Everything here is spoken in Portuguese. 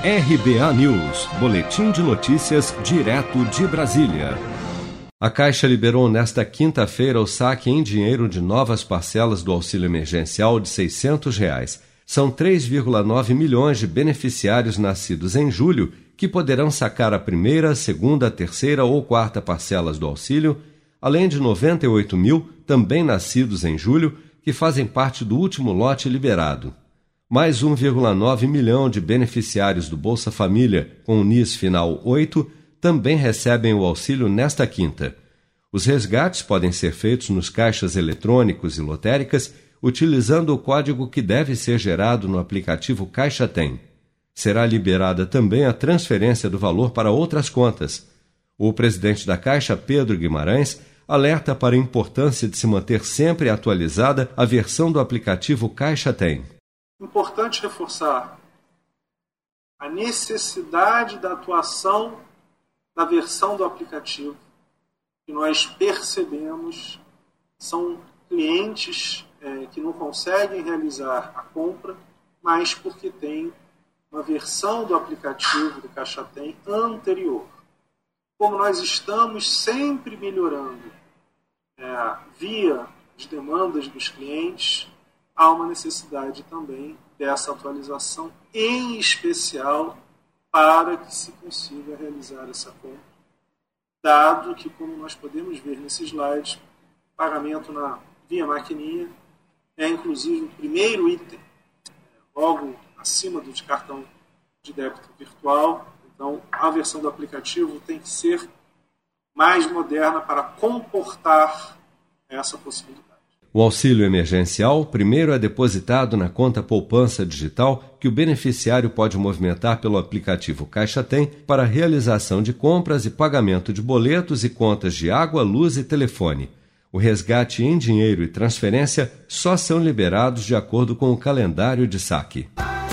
RBA News, Boletim de Notícias, direto de Brasília. A Caixa liberou nesta quinta-feira o saque em dinheiro de novas parcelas do auxílio emergencial de 600 reais. São 3,9 milhões de beneficiários nascidos em julho que poderão sacar a primeira, segunda, terceira ou quarta parcelas do auxílio, além de 98 mil, também nascidos em julho, que fazem parte do último lote liberado mais 1,9 milhão de beneficiários do Bolsa Família com o NIS final 8 também recebem o auxílio nesta quinta. Os resgates podem ser feitos nos caixas eletrônicos e lotéricas utilizando o código que deve ser gerado no aplicativo Caixa Tem. Será liberada também a transferência do valor para outras contas. O presidente da Caixa, Pedro Guimarães, alerta para a importância de se manter sempre atualizada a versão do aplicativo Caixa Tem importante reforçar a necessidade da atuação da versão do aplicativo que nós percebemos são clientes é, que não conseguem realizar a compra, mas porque tem uma versão do aplicativo do Caixa Tem anterior. Como nós estamos sempre melhorando é, via as demandas dos clientes, há uma necessidade também dessa atualização, em especial para que se consiga realizar essa compra, dado que, como nós podemos ver nesse slide, pagamento na via maquininha é inclusive o primeiro item, logo acima do de cartão de débito virtual. Então, a versão do aplicativo tem que ser mais moderna para comportar essa possibilidade. O auxílio emergencial primeiro é depositado na conta poupança digital que o beneficiário pode movimentar pelo aplicativo Caixa Tem para realização de compras e pagamento de boletos e contas de água, luz e telefone. O resgate em dinheiro e transferência só são liberados de acordo com o calendário de saque.